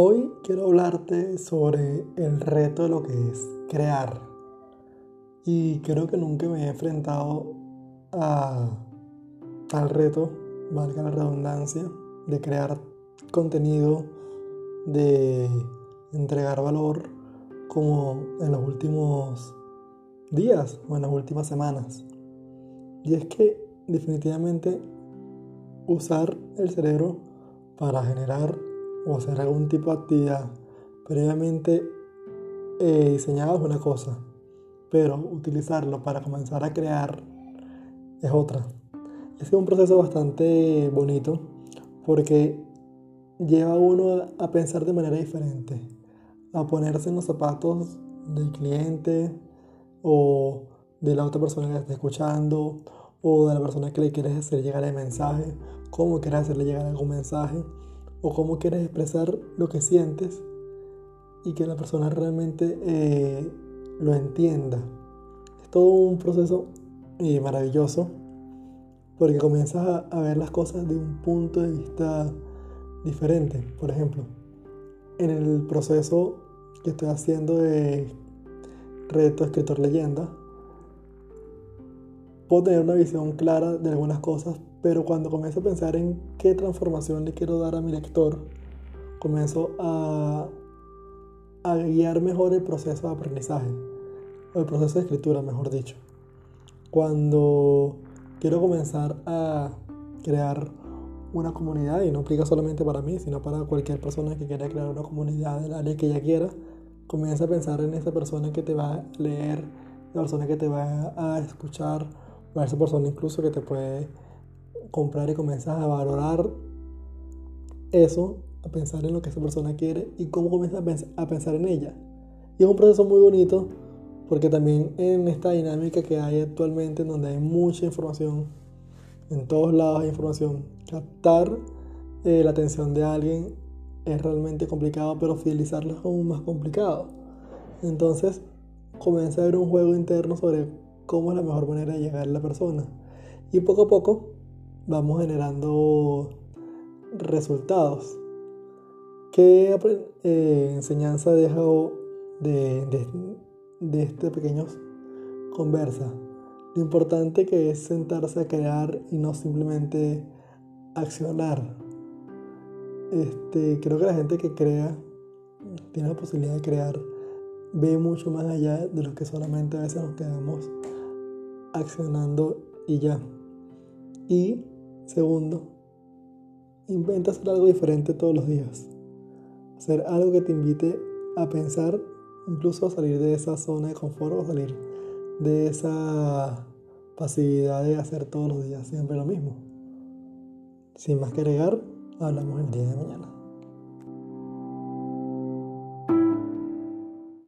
Hoy quiero hablarte sobre el reto de lo que es crear. Y creo que nunca me he enfrentado a, al reto, valga la redundancia, de crear contenido, de entregar valor como en los últimos días o en las últimas semanas. Y es que definitivamente usar el cerebro para generar o hacer algún tipo de actividad previamente eh, diseñada es una cosa, pero utilizarlo para comenzar a crear es otra. Es un proceso bastante bonito porque lleva a uno a pensar de manera diferente, a ponerse en los zapatos del cliente o de la otra persona que está escuchando o de la persona que le quieres hacer llegar el mensaje, cómo quieres hacerle llegar algún mensaje o cómo quieres expresar lo que sientes y que la persona realmente eh, lo entienda. Es todo un proceso eh, maravilloso porque comienzas a, ver las cosas de un punto de vista diferente. Por ejemplo, en el proceso que estoy haciendo de reto escritor leyenda, puedo tener una visión clara de algunas cosas, pero cuando comienzo a pensar en qué transformación le quiero dar a mi lector, comienzo a, a guiar mejor el proceso de aprendizaje, o el proceso de escritura, mejor dicho. Cuando quiero comenzar a crear una comunidad, y no aplica solamente para mí, sino para cualquier persona que quiera crear una comunidad del área que ella quiera, comienza a pensar en esa persona que te va a leer, la persona que te va a escuchar, o esa persona incluso que te puede comprar y comienzas a valorar eso, a pensar en lo que esa persona quiere y cómo comienzas a, pensar en ella. Y es un proceso muy bonito porque también en esta dinámica que hay actualmente, en donde hay mucha información, en todos lados hay información, captar eh, la atención de alguien es realmente complicado, pero fidelizarlo es aún más complicado. Entonces, comienza a haber un juego interno sobre cómo es la mejor manera de llegar a la persona. Y poco a poco vamos generando resultados. ¿Qué eh, enseñanza dejo de, de, de este pequeño conversa? Lo importante que es sentarse a crear y no simplemente accionar. Este, creo que la gente que crea tiene la posibilidad de crear ve mucho más allá de lo que solamente a veces nos quedamos accionando y ya. Y segundo, inventa hacer algo diferente todos los días. Hacer algo que te invite a pensar, incluso a salir de esa zona de confort o salir de esa pasividad de hacer todos los días siempre lo mismo. Sin más que agregar, hablamos el día de mañana.